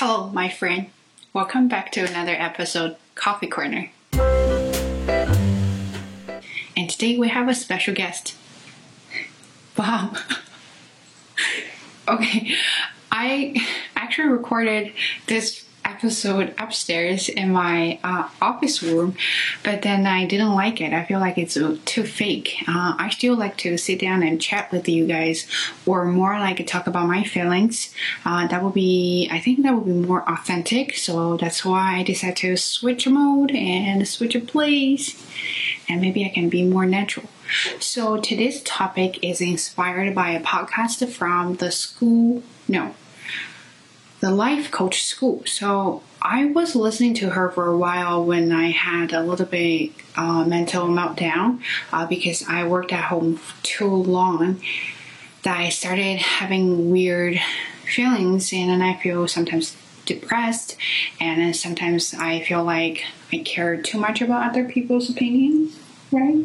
Hello, my friend. Welcome back to another episode, Coffee Corner. And today we have a special guest. Wow. okay, I actually recorded this episode upstairs in my uh, office room, but then I didn't like it. I feel like it's too fake. Uh, I still like to sit down and chat with you guys, or more like talk about my feelings. Uh, that would be, I think that would be more authentic. So that's why I decided to switch mode and switch a place, and maybe I can be more natural. So today's topic is inspired by a podcast from the school. No, the life coach school. So I was listening to her for a while when I had a little bit uh, mental meltdown uh, because I worked at home too long that I started having weird feelings and then I feel sometimes depressed and then sometimes I feel like I care too much about other people's opinions, right?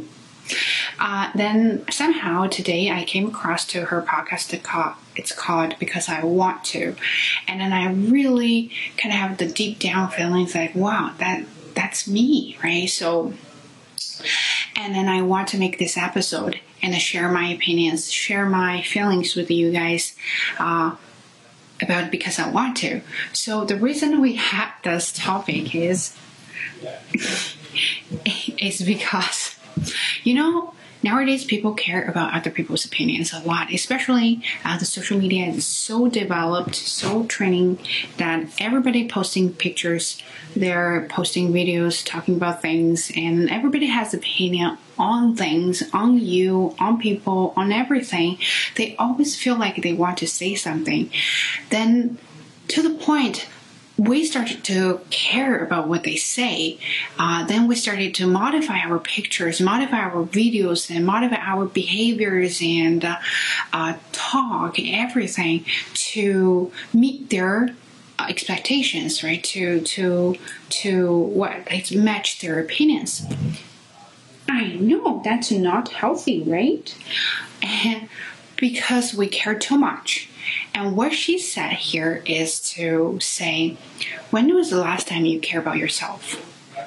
Uh, then somehow today I came across to her podcast. It's called Because I Want to, and then I really kind of have the deep down feelings like, wow, that that's me, right? So, and then I want to make this episode and share my opinions, share my feelings with you guys. Uh, about because I want to. So the reason we have this topic is is because you know nowadays people care about other people's opinions a lot especially uh, the social media is so developed so training that everybody posting pictures they're posting videos talking about things and everybody has opinion on things on you on people on everything. They always feel like they want to say something. Then to the point we started to care about what they say. Uh, then we started to modify our pictures, modify our videos, and modify our behaviors and uh, uh, talk, everything to meet their expectations, right? To to to what match their opinions. I know that's not healthy, right? And because we care too much and what she said here is to say, when was the last time you care about yourself?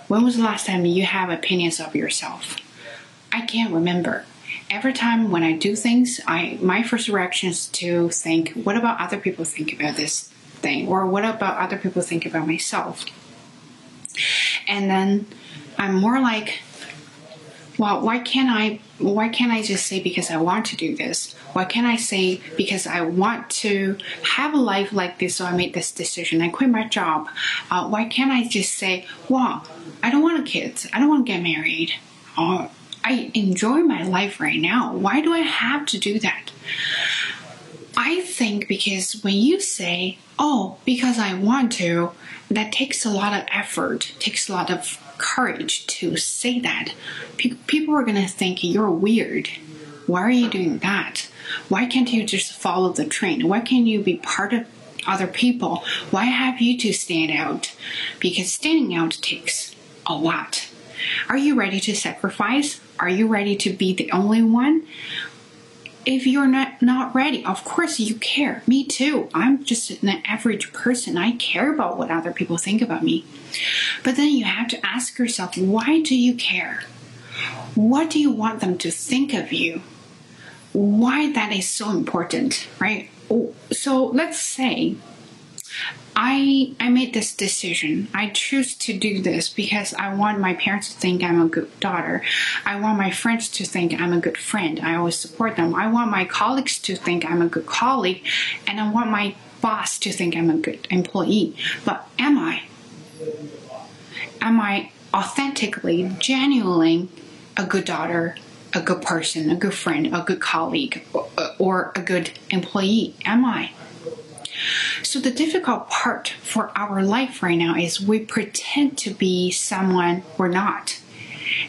When was the last time you have opinions of yourself? I can't remember. Every time when I do things, I my first reaction is to think, what about other people think about this thing? Or what about other people think about myself? And then I'm more like, well, why can't I why can't I just say because I want to do this? Why can't I say because I want to have a life like this, so I made this decision. I quit my job. Uh, why can't I just say, well, I don't want a kids. I don't want to get married. Or I enjoy my life right now. Why do I have to do that? I think because when you say, oh, because I want to, that takes a lot of effort, takes a lot of courage to say that. people are going to think you're weird. Why are you doing that? Why can't you just follow the trend? Why can't you be part of other people? Why have you to stand out? Because standing out takes a lot. Are you ready to sacrifice? Are you ready to be the only one? If you're not not ready of course you care. Me too. I'm just an average person. I care about what other people think about me. But then you have to ask yourself why do you care? What do you want them to think of you? Why that is so important right? Oh, so let's say I I made this decision. I choose to do this because I want my parents to think I'm a good daughter. I want my friends to think I'm a good friend. I always support them. I want my colleagues to think I'm a good colleague, and I want my boss to think I'm a good employee. But am I? Am I authentically, genuinely a good daughter, a good person, a good friend, a good colleague, or, or a good employee? Am I? So the difficult part for our life right now is we pretend to be someone we're not.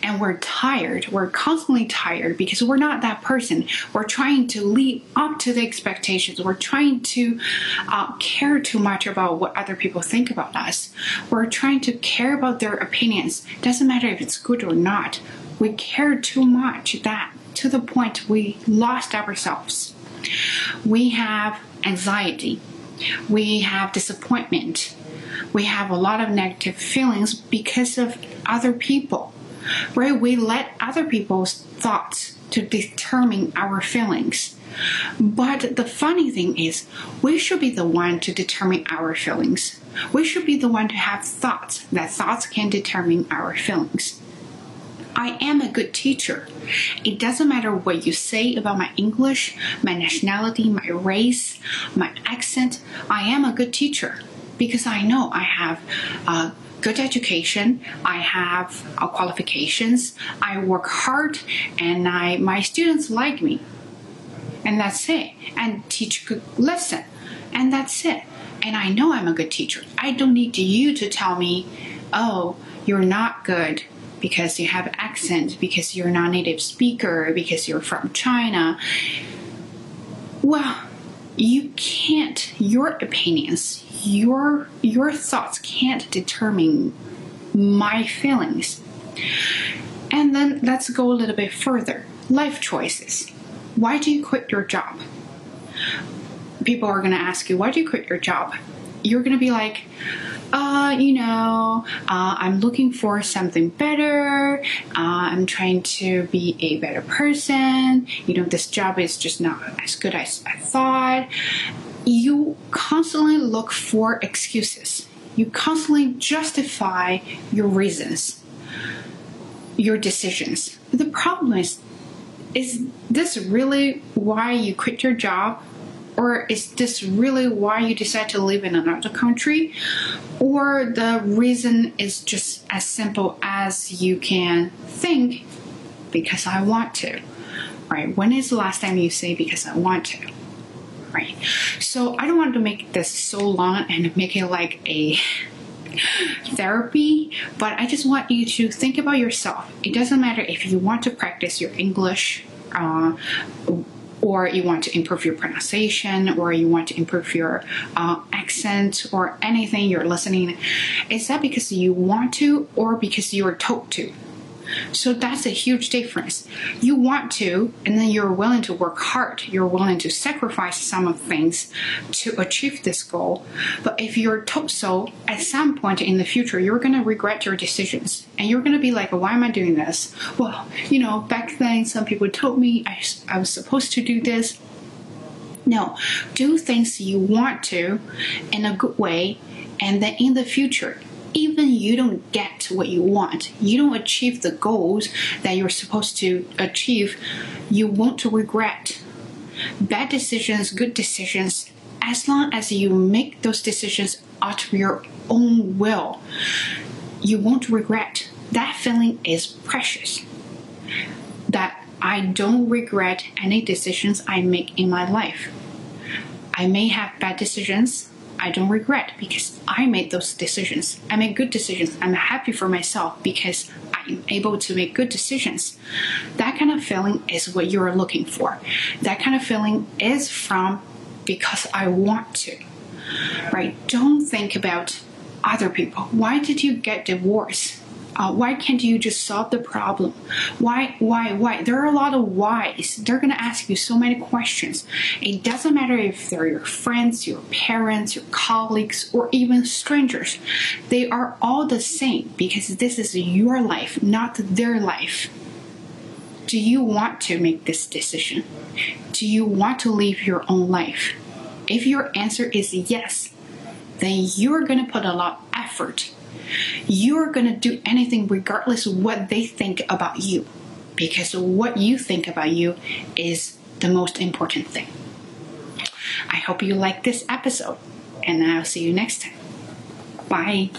And we're tired. We're constantly tired because we're not that person. We're trying to live up to the expectations. We're trying to uh, care too much about what other people think about us. We're trying to care about their opinions. Doesn't matter if it's good or not. We care too much that to the point we lost ourselves. We have anxiety we have disappointment, we have a lot of negative feelings because of other people, right? We let other people's thoughts to determine our feelings. But the funny thing is, we should be the one to determine our feelings. We should be the one to have thoughts, that thoughts can determine our feelings. I am a good teacher. It doesn't matter what you say about my English, my nationality, my race, my accent. I am a good teacher because I know I have a good education, I have uh, qualifications, I work hard, and I my students like me. And that's it. And teach good lesson. And that's it. And I know I'm a good teacher. I don't need you to tell me, oh, you're not good because you have accent, because you're not native speaker, because you're from China. Well, you can't your opinions, your your thoughts can't determine my feelings. And then let's go a little bit further. Life choices. Why do you quit your job? People are going to ask you, why do you quit your job? You're going to be like, uh, you know, uh, I'm looking for something better. Uh, I'm trying to be a better person. You know, this job is just not as good as I thought. You constantly look for excuses. You constantly justify your reasons, your decisions. The problem is, is this really why you quit your job? Or is this really why you decide to live in another country? Or the reason is just as simple as you can think because i want to right? When is the last time you say because i want to right? So i don't want to make this so long and make it like a therapy, but I just want you to think about yourself. It doesn't matter if you want to practice your English uh, or you want to improve your pronunciation, or you want to improve your uh, accent, or anything you're listening, is that because you want to or because you are told to? So that's a huge difference. You want to, and then you're willing to work hard. You're willing to sacrifice some of things to achieve this goal. But if you're told so, at some point in the future, you're going to regret your decisions. And you're going to be like, why am I doing this? Well, you know, back then some people told me I, I was supposed to do this. No, do things you want to in a good way, and then in the future, even you don't get what you want, you don't achieve the goals that you're supposed to achieve, you won't regret. Bad decisions, good decisions, as long as you make those decisions out of your own will, you won't regret. That feeling is precious. That I don't regret any decisions I make in my life. I may have bad decisions, I don't regret because I made those decisions. I made good decisions. I'm happy for myself because I'm able to make good decisions. That kind of feeling is what you're looking for. That kind of feeling is from because I want to. Right? Don't think about other people. Why did you get divorced? Uh, why can't you just solve the problem? Why, why, why? There are a lot of whys. They're going to ask you so many questions. It doesn't matter if they're your friends, your parents, your colleagues, or even strangers. They are all the same because this is your life, not their life. Do you want to make this decision? Do you want to live your own life? If your answer is yes, then you're going to put a lot of effort you're going to do anything regardless of what they think about you because what you think about you is the most important thing. I hope you like this episode and I'll see you next time. Bye.